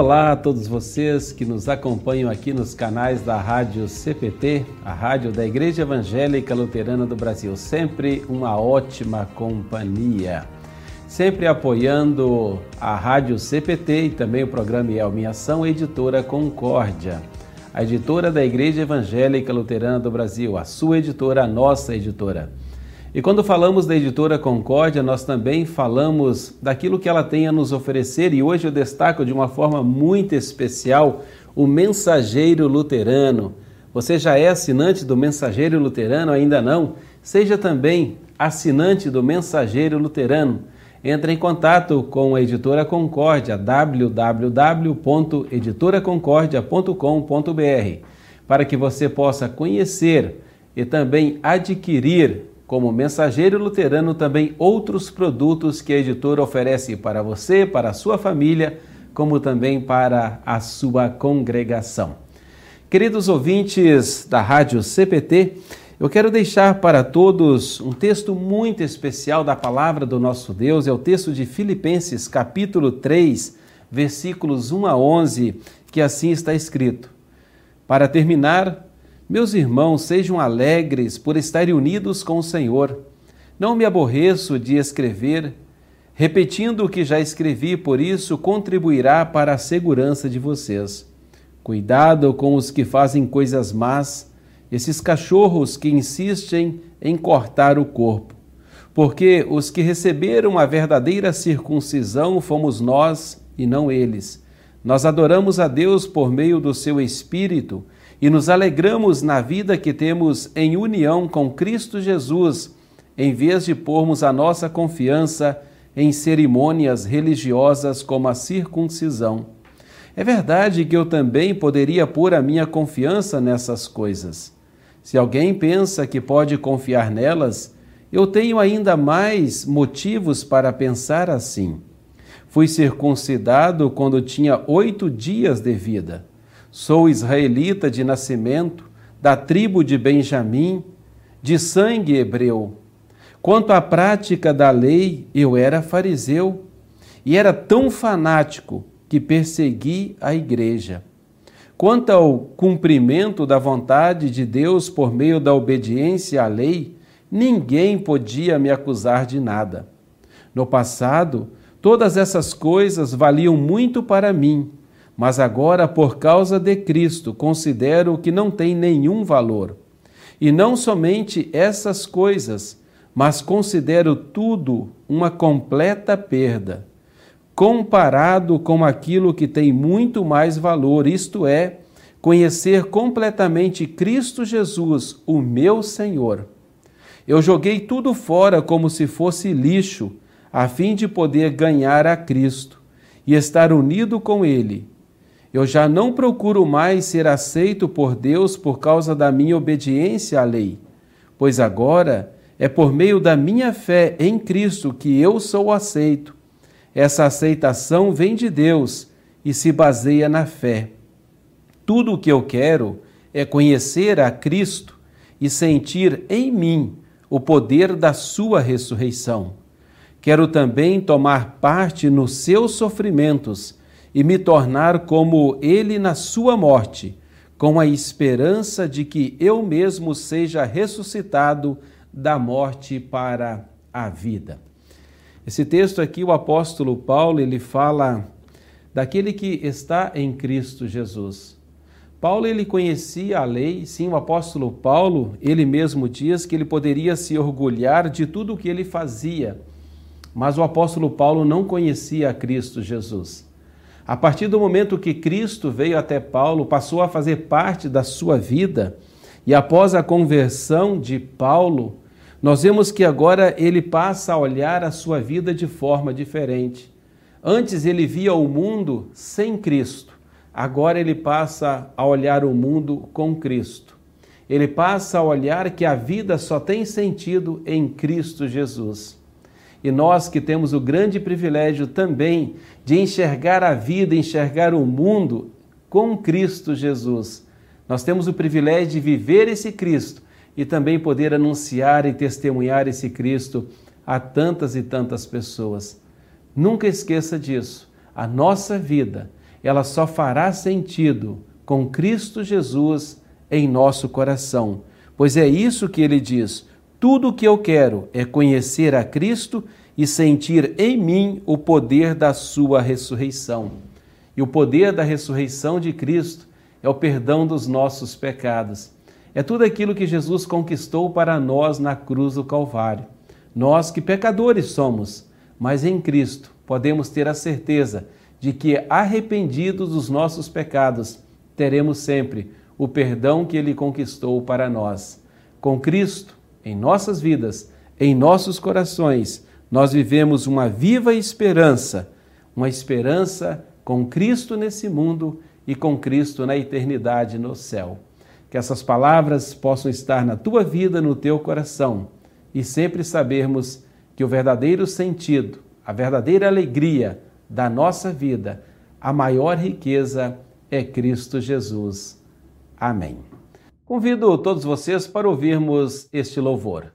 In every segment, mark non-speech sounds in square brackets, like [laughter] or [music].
Olá a todos vocês que nos acompanham aqui nos canais da Rádio CPT, a rádio da Igreja Evangélica Luterana do Brasil. Sempre uma ótima companhia. Sempre apoiando a Rádio CPT e também o programa El Minha Ação, editora Concórdia. A editora da Igreja Evangélica Luterana do Brasil, a sua editora, a nossa editora. E quando falamos da editora Concórdia, nós também falamos daquilo que ela tem a nos oferecer, e hoje eu destaco de uma forma muito especial o Mensageiro Luterano. Você já é assinante do Mensageiro Luterano? Ainda não? Seja também assinante do Mensageiro Luterano. Entre em contato com a editora Concórdia, www.editoraconcordia.com.br, para que você possa conhecer e também adquirir como mensageiro luterano, também outros produtos que a editora oferece para você, para a sua família, como também para a sua congregação. Queridos ouvintes da Rádio CPT, eu quero deixar para todos um texto muito especial da palavra do nosso Deus, é o texto de Filipenses, capítulo 3, versículos 1 a 11, que assim está escrito: Para terminar, meus irmãos, sejam alegres por estarem unidos com o Senhor. Não me aborreço de escrever, repetindo o que já escrevi, por isso contribuirá para a segurança de vocês. Cuidado com os que fazem coisas más, esses cachorros que insistem em cortar o corpo. Porque os que receberam a verdadeira circuncisão fomos nós e não eles. Nós adoramos a Deus por meio do seu Espírito e nos alegramos na vida que temos em união com Cristo Jesus, em vez de pormos a nossa confiança em cerimônias religiosas como a circuncisão. É verdade que eu também poderia pôr a minha confiança nessas coisas. Se alguém pensa que pode confiar nelas, eu tenho ainda mais motivos para pensar assim. Fui circuncidado quando tinha oito dias de vida. Sou israelita de nascimento, da tribo de Benjamim, de sangue hebreu. Quanto à prática da lei, eu era fariseu e era tão fanático que persegui a igreja. Quanto ao cumprimento da vontade de Deus por meio da obediência à lei, ninguém podia me acusar de nada. No passado, todas essas coisas valiam muito para mim mas agora, por causa de Cristo, considero que não tem nenhum valor. E não somente essas coisas, mas considero tudo uma completa perda, comparado com aquilo que tem muito mais valor, isto é, conhecer completamente Cristo Jesus, o meu Senhor. Eu joguei tudo fora como se fosse lixo, a fim de poder ganhar a Cristo e estar unido com Ele eu já não procuro mais ser aceito por Deus por causa da minha obediência à lei, pois agora é por meio da minha fé em Cristo que eu sou aceito. Essa aceitação vem de Deus e se baseia na fé. Tudo o que eu quero é conhecer a Cristo e sentir em mim o poder da Sua ressurreição. Quero também tomar parte nos seus sofrimentos e me tornar como ele na sua morte, com a esperança de que eu mesmo seja ressuscitado da morte para a vida. Esse texto aqui, o apóstolo Paulo, ele fala daquele que está em Cristo Jesus. Paulo ele conhecia a lei, sim, o apóstolo Paulo, ele mesmo diz que ele poderia se orgulhar de tudo o que ele fazia, mas o apóstolo Paulo não conhecia Cristo Jesus. A partir do momento que Cristo veio até Paulo, passou a fazer parte da sua vida, e após a conversão de Paulo, nós vemos que agora ele passa a olhar a sua vida de forma diferente. Antes ele via o mundo sem Cristo, agora ele passa a olhar o mundo com Cristo. Ele passa a olhar que a vida só tem sentido em Cristo Jesus. E nós que temos o grande privilégio também de enxergar a vida, enxergar o mundo com Cristo Jesus. Nós temos o privilégio de viver esse Cristo e também poder anunciar e testemunhar esse Cristo a tantas e tantas pessoas. Nunca esqueça disso. A nossa vida ela só fará sentido com Cristo Jesus em nosso coração. Pois é isso que ele diz: tudo o que eu quero é conhecer a Cristo e sentir em mim o poder da sua ressurreição. E o poder da ressurreição de Cristo é o perdão dos nossos pecados. É tudo aquilo que Jesus conquistou para nós na cruz do Calvário. Nós que pecadores somos, mas em Cristo podemos ter a certeza de que, arrependidos dos nossos pecados, teremos sempre o perdão que Ele conquistou para nós. Com Cristo em nossas vidas, em nossos corações, nós vivemos uma viva esperança, uma esperança com Cristo nesse mundo e com Cristo na eternidade no céu. Que essas palavras possam estar na tua vida, no teu coração e sempre sabermos que o verdadeiro sentido, a verdadeira alegria da nossa vida, a maior riqueza é Cristo Jesus. Amém. Convido todos vocês para ouvirmos este louvor.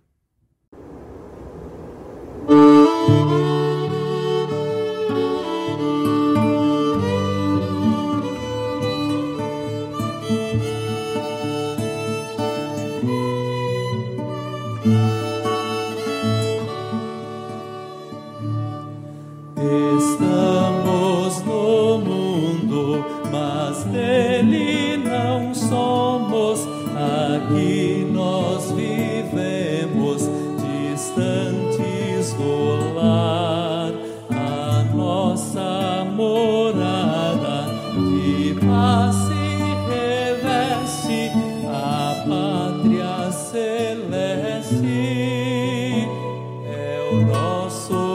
sou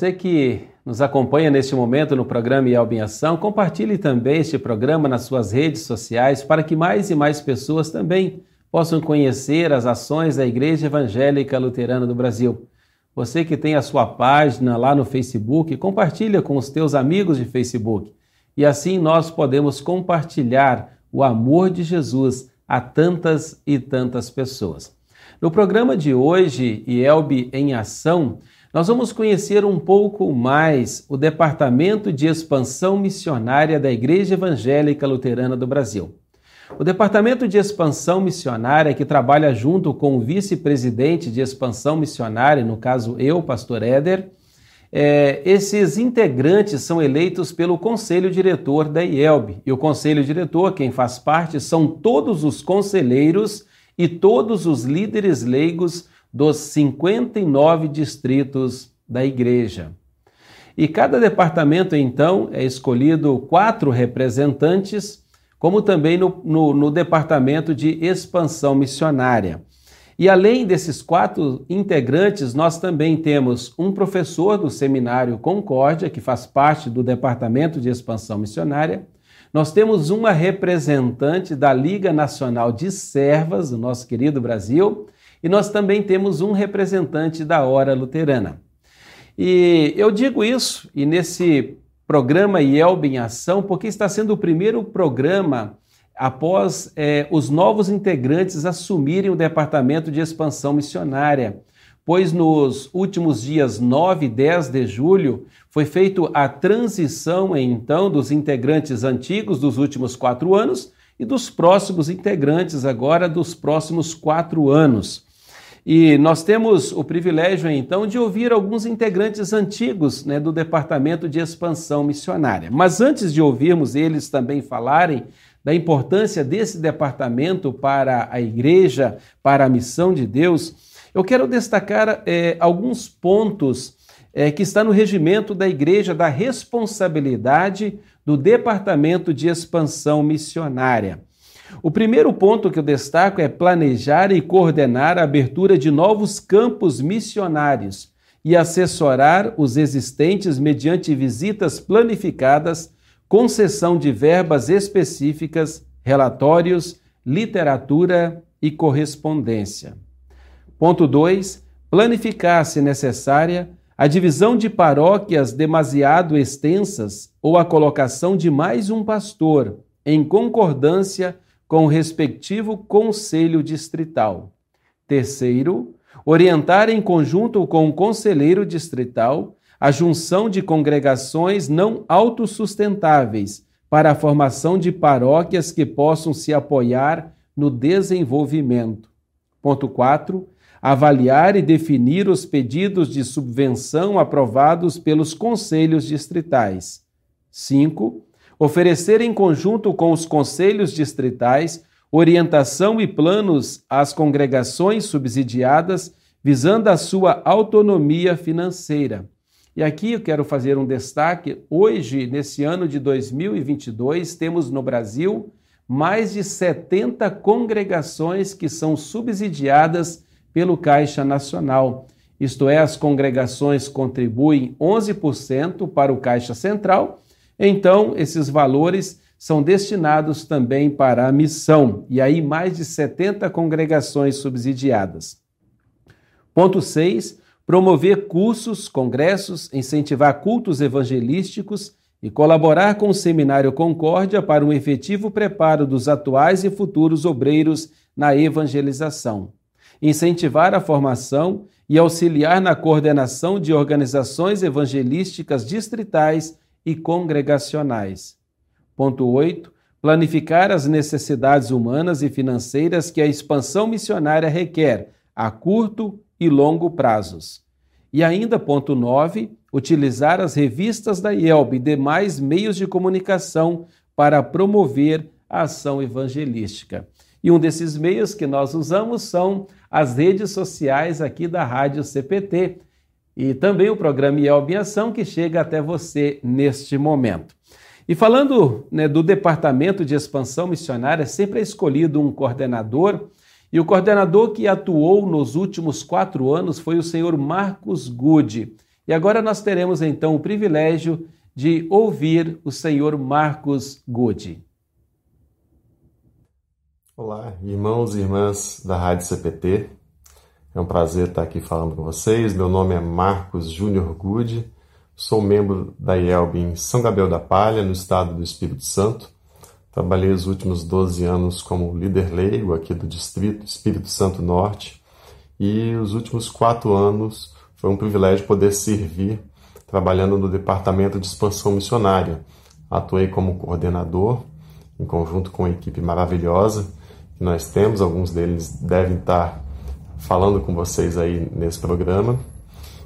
Você que nos acompanha neste momento no programa Yelb em Ação, compartilhe também este programa nas suas redes sociais para que mais e mais pessoas também possam conhecer as ações da Igreja Evangélica Luterana do Brasil. Você que tem a sua página lá no Facebook, compartilha com os teus amigos de Facebook. E assim nós podemos compartilhar o amor de Jesus a tantas e tantas pessoas. No programa de hoje, Yelb em Ação, nós vamos conhecer um pouco mais o Departamento de Expansão Missionária da Igreja Evangélica Luterana do Brasil. O Departamento de Expansão Missionária, que trabalha junto com o vice-presidente de Expansão Missionária, no caso eu, Pastor Éder, é, esses integrantes são eleitos pelo Conselho Diretor da IELB. E o Conselho Diretor, quem faz parte, são todos os conselheiros e todos os líderes leigos dos 59 distritos da igreja. E cada departamento, então, é escolhido quatro representantes, como também no, no, no departamento de expansão missionária. E além desses quatro integrantes, nós também temos um professor do Seminário Concórdia, que faz parte do Departamento de Expansão Missionária. Nós temos uma representante da Liga Nacional de Servas, do nosso querido Brasil, e nós também temos um representante da Hora Luterana. E eu digo isso, e nesse programa IELB em Ação, porque está sendo o primeiro programa após é, os novos integrantes assumirem o Departamento de Expansão Missionária, pois nos últimos dias 9 e 10 de julho foi feita a transição, então, dos integrantes antigos dos últimos quatro anos e dos próximos integrantes agora dos próximos quatro anos. E nós temos o privilégio, então, de ouvir alguns integrantes antigos né, do Departamento de Expansão Missionária. Mas antes de ouvirmos eles também falarem da importância desse departamento para a igreja, para a missão de Deus, eu quero destacar é, alguns pontos é, que está no regimento da igreja da responsabilidade do departamento de expansão missionária. O primeiro ponto que eu destaco é planejar e coordenar a abertura de novos campos missionários e assessorar os existentes mediante visitas planificadas concessão de verbas específicas, relatórios, literatura e correspondência. Ponto 2. Planificar, se necessária, a divisão de paróquias demasiado extensas ou a colocação de mais um pastor, em concordância com o respectivo conselho distrital. Terceiro, orientar em conjunto com o conselheiro distrital a junção de congregações não autossustentáveis para a formação de paróquias que possam se apoiar no desenvolvimento. Ponto 4. Avaliar e definir os pedidos de subvenção aprovados pelos conselhos distritais. 5. Oferecer em conjunto com os conselhos distritais orientação e planos às congregações subsidiadas visando a sua autonomia financeira. E aqui eu quero fazer um destaque. Hoje, nesse ano de 2022, temos no Brasil mais de 70 congregações que são subsidiadas pelo Caixa Nacional. Isto é, as congregações contribuem 11% para o Caixa Central, então esses valores são destinados também para a missão, e aí mais de 70 congregações subsidiadas. Ponto 6 promover cursos, congressos, incentivar cultos evangelísticos e colaborar com o Seminário Concórdia para um efetivo preparo dos atuais e futuros obreiros na evangelização. Incentivar a formação e auxiliar na coordenação de organizações evangelísticas distritais e congregacionais. Ponto 8. Planificar as necessidades humanas e financeiras que a expansão missionária requer a curto e longo prazos. E ainda, ponto 9, utilizar as revistas da IELB e demais meios de comunicação para promover a ação evangelística. E um desses meios que nós usamos são as redes sociais aqui da Rádio CPT e também o programa IELB em Ação que chega até você neste momento. E falando né, do Departamento de Expansão Missionária, sempre é escolhido um coordenador e o coordenador que atuou nos últimos quatro anos foi o senhor Marcos Good. E agora nós teremos então o privilégio de ouvir o senhor Marcos Good. Olá, irmãos e irmãs da Rádio CPT. É um prazer estar aqui falando com vocês. Meu nome é Marcos Júnior Good. Sou membro da IELB em São Gabriel da Palha, no estado do Espírito Santo. Trabalhei os últimos 12 anos como líder leigo aqui do Distrito Espírito Santo Norte e os últimos quatro anos foi um privilégio poder servir trabalhando no Departamento de Expansão Missionária. Atuei como coordenador em conjunto com uma equipe maravilhosa que nós temos, alguns deles devem estar falando com vocês aí nesse programa.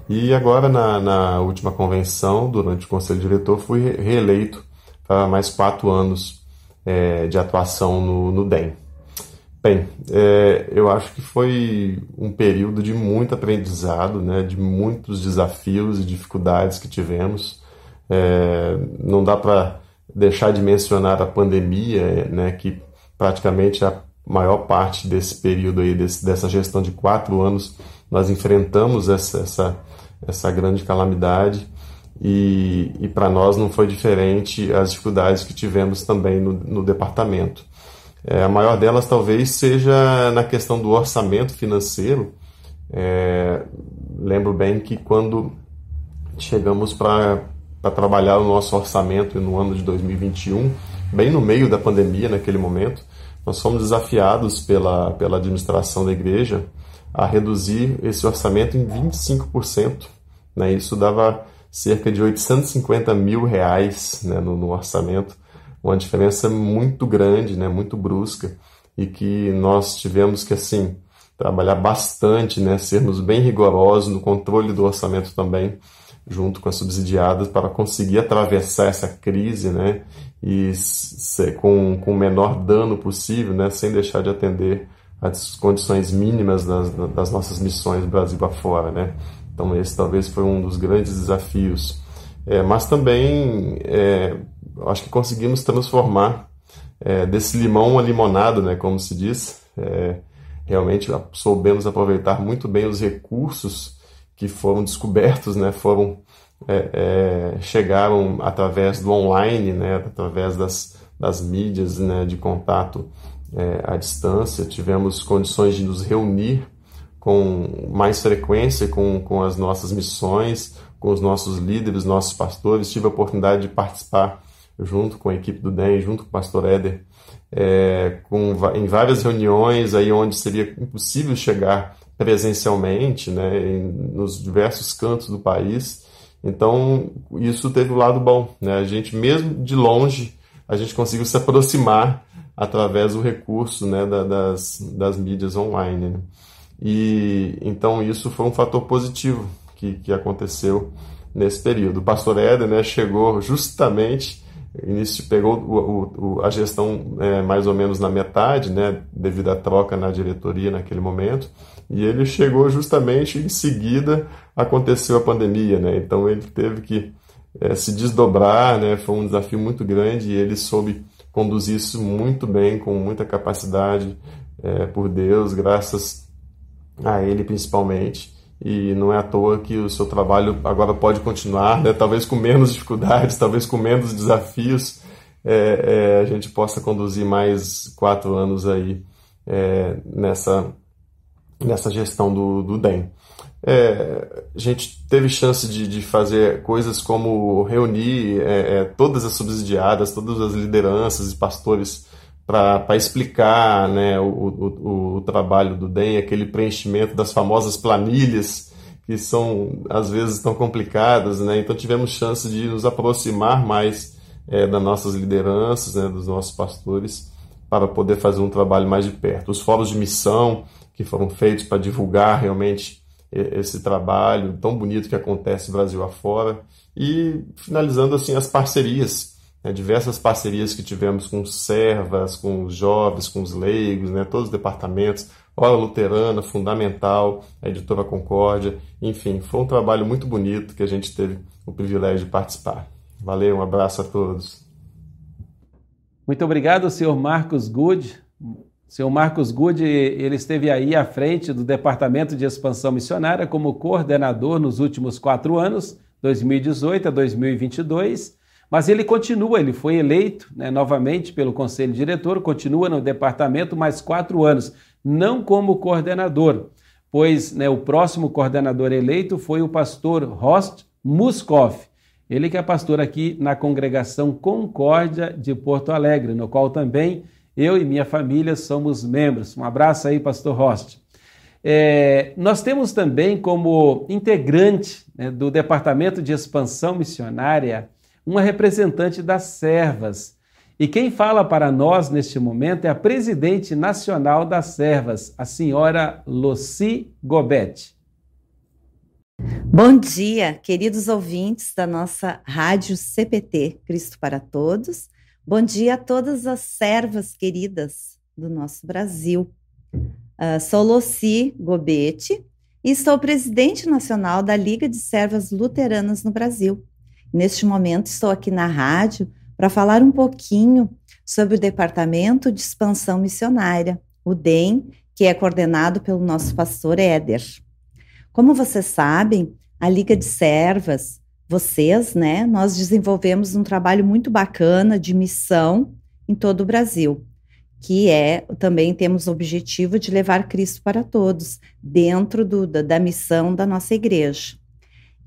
E agora, na, na última convenção, durante o Conselho Diretor, fui reeleito para mais quatro anos é, de atuação no, no DEM. Bem, é, eu acho que foi um período de muito aprendizado, né, de muitos desafios e dificuldades que tivemos. É, não dá para deixar de mencionar a pandemia, né, que praticamente maior parte desse período aí, desse, dessa gestão de quatro anos, nós enfrentamos essa, essa, essa grande calamidade e, e para nós não foi diferente as dificuldades que tivemos também no, no departamento. É, a maior delas talvez seja na questão do orçamento financeiro. É, lembro bem que quando chegamos para trabalhar o nosso orçamento no ano de 2021, bem no meio da pandemia naquele momento, nós fomos desafiados pela, pela administração da igreja a reduzir esse orçamento em 25%. Né? Isso dava cerca de 850 mil reais né, no, no, orçamento, uma diferença muito grande, né, muito brusca, e que nós tivemos que assim trabalhar bastante, né, sermos bem rigorosos no controle do orçamento também, junto com as subsidiadas, para conseguir atravessar essa crise né, e com, com o menor dano possível, né, sem deixar de atender as condições mínimas das, das nossas missões Brasil afora. Né. Então, esse talvez foi um dos grandes desafios. É, mas também é, acho que conseguimos transformar é, desse limão uma limonada, né, como se diz. É, realmente soubemos aproveitar muito bem os recursos que foram descobertos, né, foram é, é, chegaram através do online, né, através das, das mídias né, de contato à distância. Tivemos condições de nos reunir com mais frequência com, com as nossas missões, com os nossos líderes, nossos pastores. Tive a oportunidade de participar junto com a equipe do DEM, junto com o pastor Éder, é, com, em várias reuniões aí onde seria impossível chegar presencialmente, né, em, nos diversos cantos do país. Então, isso teve o um lado bom. Né? A gente, mesmo de longe, a gente conseguiu se aproximar através do recurso né, da, das, das mídias online. Né? E então isso foi um fator positivo que, que aconteceu nesse período. O pastor Éder né, chegou justamente, início pegou o, o, a gestão é, mais ou menos na metade, né, devido à troca na diretoria naquele momento, e ele chegou justamente em seguida aconteceu a pandemia, né, então ele teve que é, se desdobrar, né, foi um desafio muito grande e ele soube conduzir isso muito bem, com muita capacidade, é, por Deus, graças a ele principalmente. E não é à toa que o seu trabalho agora pode continuar, né? talvez com menos dificuldades, [laughs] talvez com menos desafios, é, é, a gente possa conduzir mais quatro anos aí é, nessa, nessa gestão do, do DEM. É, a gente teve chance de, de, fazer coisas como reunir é, é, todas as subsidiadas, todas as lideranças e pastores para explicar né, o, o, o, trabalho do DEM, aquele preenchimento das famosas planilhas, que são às vezes tão complicadas. Né? Então tivemos chance de nos aproximar mais é, das nossas lideranças, né, dos nossos pastores, para poder fazer um trabalho mais de perto. Os fóruns de missão que foram feitos para divulgar realmente esse trabalho tão bonito que acontece Brasil afora. E finalizando assim as parcerias né, diversas parcerias que tivemos com servas, com os jovens, com os leigos, né, todos os departamentos, Hora Luterana, Fundamental, a Editora Concórdia, enfim, foi um trabalho muito bonito que a gente teve o privilégio de participar. Valeu, um abraço a todos. Muito obrigado, senhor Marcos Good. senhor Marcos Good, ele esteve aí à frente do Departamento de Expansão Missionária como coordenador nos últimos quatro anos, 2018 a 2022 mas ele continua, ele foi eleito né, novamente pelo conselho diretor, continua no departamento mais quatro anos, não como coordenador, pois né, o próximo coordenador eleito foi o pastor Horst Muskoff, ele que é pastor aqui na congregação Concórdia de Porto Alegre, no qual também eu e minha família somos membros. Um abraço aí, pastor Horst. É, nós temos também como integrante né, do Departamento de Expansão Missionária uma representante das servas. E quem fala para nós neste momento é a presidente nacional das servas, a senhora Lucy Gobet. Bom dia, queridos ouvintes da nossa rádio CPT Cristo para Todos. Bom dia a todas as servas queridas do nosso Brasil. Uh, sou Lucy Gobete e sou presidente nacional da Liga de Servas Luteranas no Brasil. Neste momento, estou aqui na rádio para falar um pouquinho sobre o Departamento de Expansão Missionária, o DEM, que é coordenado pelo nosso pastor Éder. Como vocês sabem, a Liga de Servas, vocês, né, nós desenvolvemos um trabalho muito bacana de missão em todo o Brasil, que é também temos o objetivo de levar Cristo para todos, dentro do, da, da missão da nossa igreja.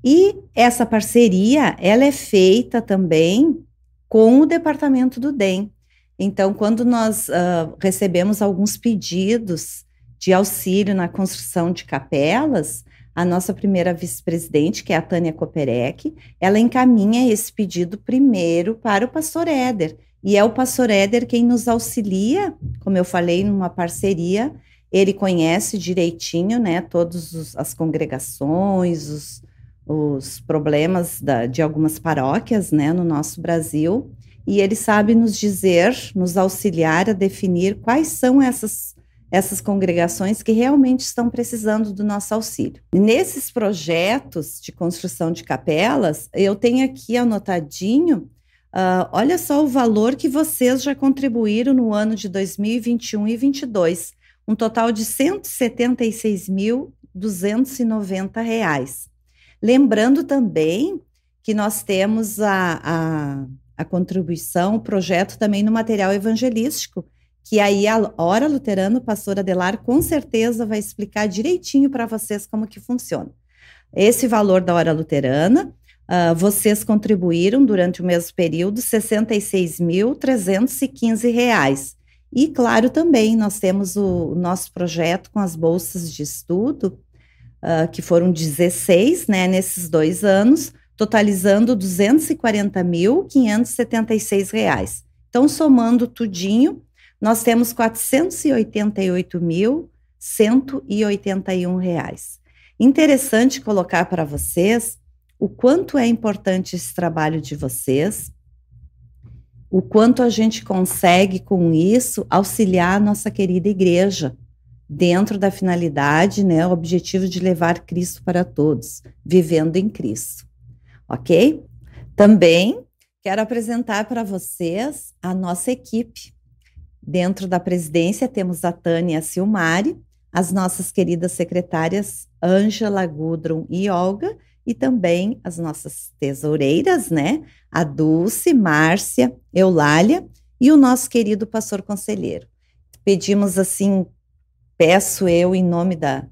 E essa parceria, ela é feita também com o departamento do DEM. Então, quando nós uh, recebemos alguns pedidos de auxílio na construção de capelas, a nossa primeira vice-presidente, que é a Tânia Koperek, ela encaminha esse pedido primeiro para o pastor Éder. E é o pastor Éder quem nos auxilia, como eu falei, numa parceria. Ele conhece direitinho, né, todas as congregações, os, os problemas da, de algumas paróquias, né, no nosso Brasil e ele sabe nos dizer, nos auxiliar a definir quais são essas essas congregações que realmente estão precisando do nosso auxílio. Nesses projetos de construção de capelas, eu tenho aqui anotadinho, uh, olha só o valor que vocês já contribuíram no ano de 2021 e 2022, um total de R$ 176.290. Lembrando também que nós temos a, a a contribuição, o projeto também no material evangelístico, que aí a Hora Luterano, o pastor Adelar, com certeza vai explicar direitinho para vocês como que funciona. Esse valor da Hora Luterana, uh, vocês contribuíram durante o mesmo período 66.315 reais. E, claro, também nós temos o, o, nosso projeto com as bolsas de estudo, uh, que foram 16, né, nesses dois anos, totalizando 240.576 reais. Então, somando tudinho, nós temos 488.181 reais. Interessante colocar para vocês o quanto é importante esse trabalho de vocês, o quanto a gente consegue com isso auxiliar a nossa querida igreja dentro da finalidade, né, o objetivo de levar Cristo para todos, vivendo em Cristo ok? Também quero apresentar para vocês a nossa equipe. Dentro da presidência temos a Tânia Silmari, as nossas queridas secretárias Ângela, Gudrun e Olga, e também as nossas tesoureiras, né? A Dulce, Márcia, Eulália e o nosso querido pastor conselheiro. Pedimos assim, peço eu em nome da,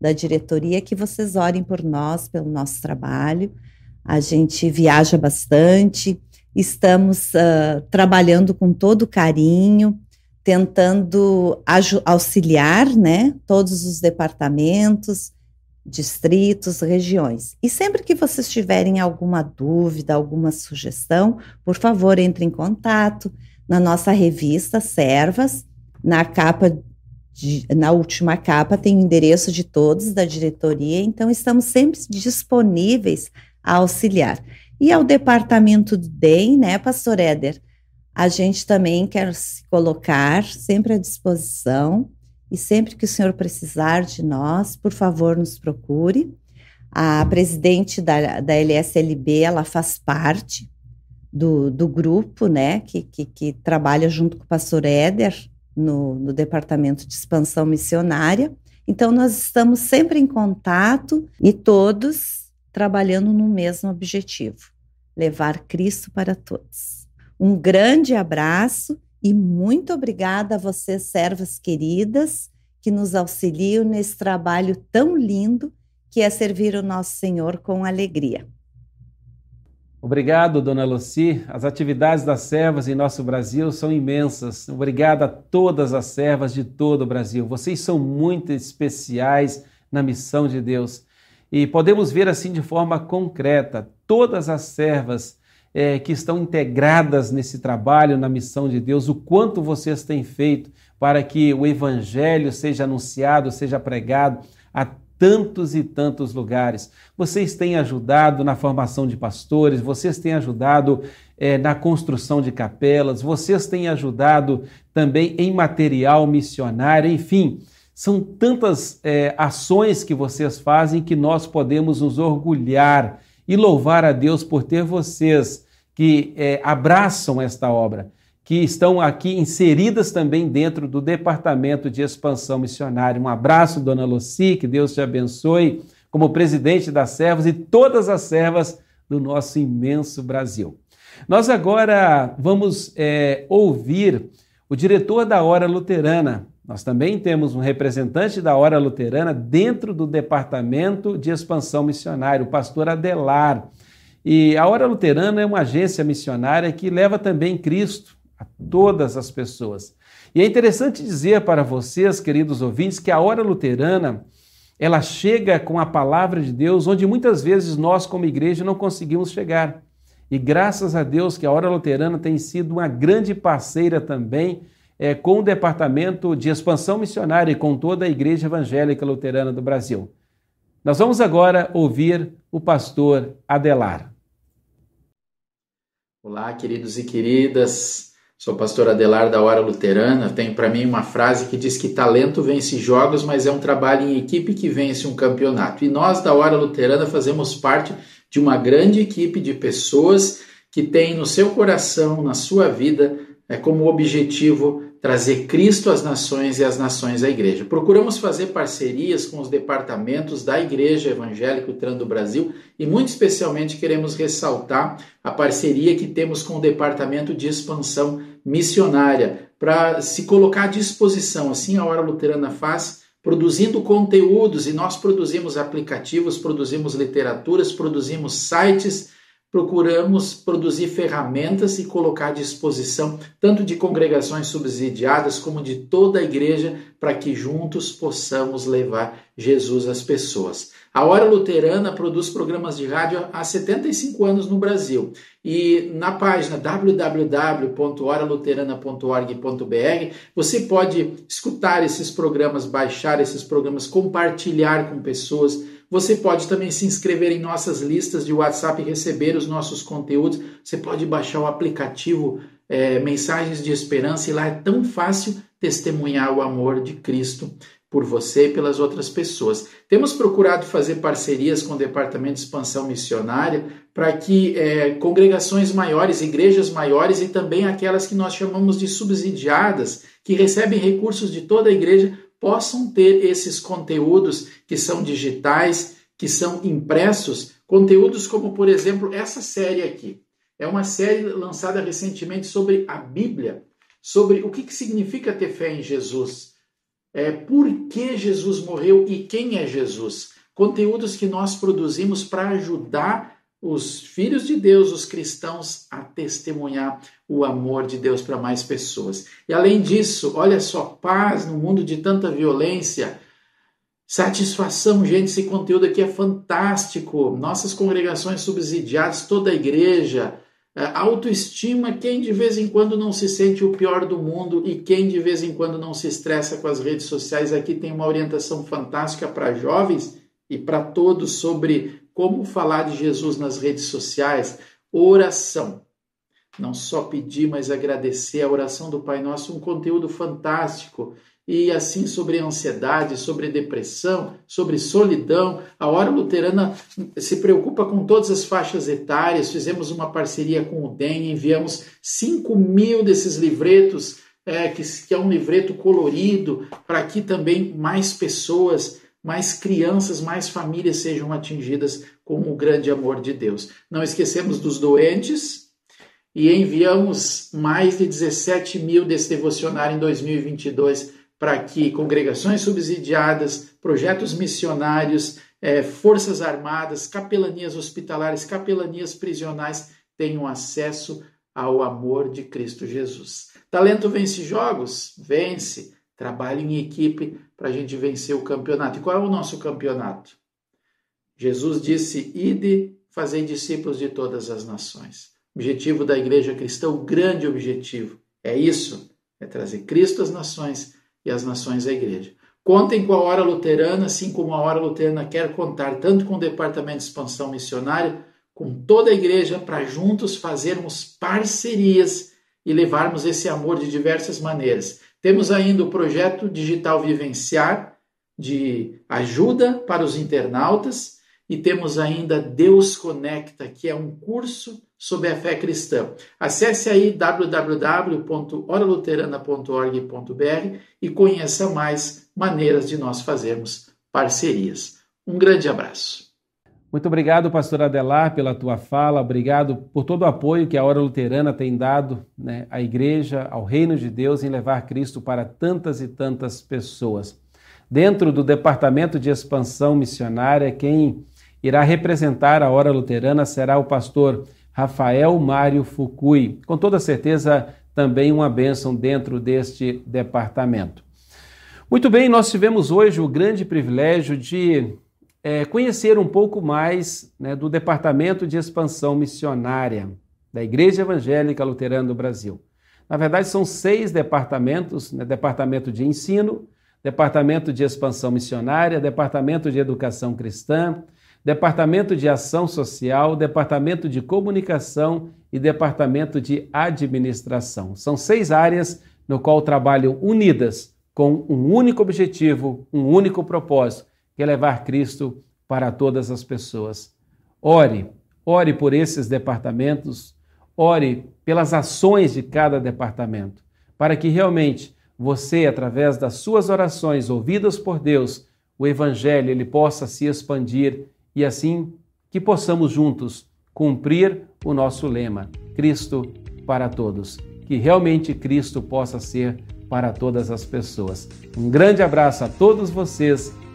da diretoria que vocês orem por nós, pelo nosso trabalho, a gente viaja bastante, estamos uh, trabalhando com todo carinho, tentando auxiliar, né, todos os departamentos, distritos, regiões. E sempre que vocês tiverem alguma dúvida, alguma sugestão, por favor, entre em contato na nossa revista Servas, na capa de, na última capa tem endereço de todos da diretoria, então estamos sempre disponíveis a auxiliar. E ao departamento do DEM, né, pastor Éder, a gente também quer se colocar sempre à disposição e sempre que o senhor precisar de nós, por favor, nos procure. A presidente da, da LSLB, ela faz parte do, do grupo, né, que, que, que trabalha junto com o pastor Éder no, no departamento de expansão missionária. Então, nós estamos sempre em contato e todos trabalhando no mesmo objetivo: levar Cristo para todos. Um grande abraço e muito obrigada a vocês, servas queridas, que nos auxiliam nesse trabalho tão lindo que é servir o nosso Senhor com alegria. Obrigado, dona Luci. As atividades das servas em nosso Brasil são imensas. Obrigado a todas as servas de todo o Brasil. Vocês são muito especiais na missão de Deus. E podemos ver assim de forma concreta todas as servas é, que estão integradas nesse trabalho, na missão de Deus, o quanto vocês têm feito para que o Evangelho seja anunciado, seja pregado a tantos e tantos lugares. Vocês têm ajudado na formação de pastores, vocês têm ajudado é, na construção de capelas, vocês têm ajudado também em material missionário, enfim. São tantas é, ações que vocês fazem que nós podemos nos orgulhar e louvar a Deus por ter vocês que é, abraçam esta obra. Que estão aqui inseridas também dentro do Departamento de Expansão Missionária. Um abraço, dona Luci, que Deus te abençoe, como presidente das servas e todas as servas do nosso imenso Brasil. Nós agora vamos é, ouvir o diretor da Hora Luterana. Nós também temos um representante da Hora Luterana dentro do Departamento de Expansão Missionária, o pastor Adelar. E a Hora Luterana é uma agência missionária que leva também Cristo a todas as pessoas. E é interessante dizer para vocês, queridos ouvintes, que a hora luterana, ela chega com a palavra de Deus onde muitas vezes nós como igreja não conseguimos chegar. E graças a Deus que a hora luterana tem sido uma grande parceira também é, com o Departamento de Expansão Missionária e com toda a Igreja Evangélica Luterana do Brasil. Nós vamos agora ouvir o pastor Adelar. Olá, queridos e queridas. Sou pastor Adelar da Hora Luterana. Tem para mim uma frase que diz que talento vence jogos, mas é um trabalho em equipe que vence um campeonato. E nós da Hora Luterana fazemos parte de uma grande equipe de pessoas que tem no seu coração, na sua vida, é, como objetivo trazer Cristo às nações e as nações à igreja. Procuramos fazer parcerias com os departamentos da Igreja Evangélica Luterana do Brasil e, muito especialmente, queremos ressaltar a parceria que temos com o Departamento de Expansão Missionária para se colocar à disposição, assim a Hora Luterana faz, produzindo conteúdos e nós produzimos aplicativos, produzimos literaturas, produzimos sites procuramos produzir ferramentas e colocar à disposição tanto de congregações subsidiadas como de toda a igreja para que juntos possamos levar Jesus às pessoas. A Hora Luterana produz programas de rádio há 75 anos no Brasil e na página www.horaluterana.org.br você pode escutar esses programas, baixar esses programas, compartilhar com pessoas você pode também se inscrever em nossas listas de WhatsApp e receber os nossos conteúdos. Você pode baixar o aplicativo é, Mensagens de Esperança e lá é tão fácil testemunhar o amor de Cristo por você e pelas outras pessoas. Temos procurado fazer parcerias com o Departamento de Expansão Missionária para que é, congregações maiores, igrejas maiores e também aquelas que nós chamamos de subsidiadas, que recebem recursos de toda a igreja, possam ter esses conteúdos que são digitais, que são impressos, conteúdos como, por exemplo, essa série aqui. É uma série lançada recentemente sobre a Bíblia, sobre o que, que significa ter fé em Jesus, é, por que Jesus morreu e quem é Jesus. Conteúdos que nós produzimos para ajudar os filhos de Deus, os cristãos, a testemunhar o amor de Deus para mais pessoas. E além disso, olha só, paz no mundo de tanta violência, satisfação, gente, esse conteúdo aqui é fantástico. Nossas congregações subsidiadas, toda a igreja, é, autoestima, quem de vez em quando não se sente o pior do mundo e quem de vez em quando não se estressa com as redes sociais. Aqui tem uma orientação fantástica para jovens e para todos sobre como falar de Jesus nas redes sociais, oração. Não só pedir, mas agradecer a oração do Pai Nosso, um conteúdo fantástico. E assim sobre ansiedade, sobre depressão, sobre solidão. A Hora Luterana se preocupa com todas as faixas etárias. Fizemos uma parceria com o DEM, enviamos 5 mil desses livretos, é, que, que é um livreto colorido, para que também mais pessoas mais crianças, mais famílias sejam atingidas com o grande amor de Deus. Não esquecemos dos doentes e enviamos mais de 17 mil desse devocionário em 2022 para que congregações subsidiadas, projetos missionários, é, forças armadas, capelanias hospitalares, capelanias prisionais tenham acesso ao amor de Cristo Jesus. Talento vence jogos? Vence. Trabalhe em equipe para a gente vencer o campeonato. E qual é o nosso campeonato? Jesus disse: Ide, fazei discípulos de todas as nações. O objetivo da igreja cristã, o grande objetivo, é isso: é trazer Cristo às nações e as nações à igreja. Contem com a Hora Luterana, assim como a Hora Luterana quer contar tanto com o Departamento de Expansão Missionária, com toda a igreja, para juntos fazermos parcerias e levarmos esse amor de diversas maneiras. Temos ainda o projeto Digital Vivenciar, de ajuda para os internautas, e temos ainda Deus Conecta, que é um curso sobre a fé cristã. Acesse aí www.oraluterana.org.br e conheça mais maneiras de nós fazermos parcerias. Um grande abraço. Muito obrigado, pastor Adelar, pela tua fala. Obrigado por todo o apoio que a Hora Luterana tem dado né, à igreja, ao reino de Deus, em levar Cristo para tantas e tantas pessoas. Dentro do Departamento de Expansão Missionária, quem irá representar a Hora Luterana será o pastor Rafael Mário Fukui. Com toda certeza, também uma bênção dentro deste departamento. Muito bem, nós tivemos hoje o grande privilégio de é, conhecer um pouco mais né, do Departamento de Expansão Missionária da Igreja Evangélica Luterana do Brasil. Na verdade, são seis departamentos: né, Departamento de Ensino, Departamento de Expansão Missionária, Departamento de Educação Cristã, Departamento de Ação Social, Departamento de Comunicação e Departamento de Administração. São seis áreas no qual trabalham unidas com um único objetivo, um único propósito, é levar Cristo para todas as pessoas. Ore, ore por esses departamentos, ore pelas ações de cada departamento, para que realmente você, através das suas orações ouvidas por Deus, o evangelho ele possa se expandir e assim que possamos juntos cumprir o nosso lema: Cristo para todos. Que realmente Cristo possa ser para todas as pessoas. Um grande abraço a todos vocês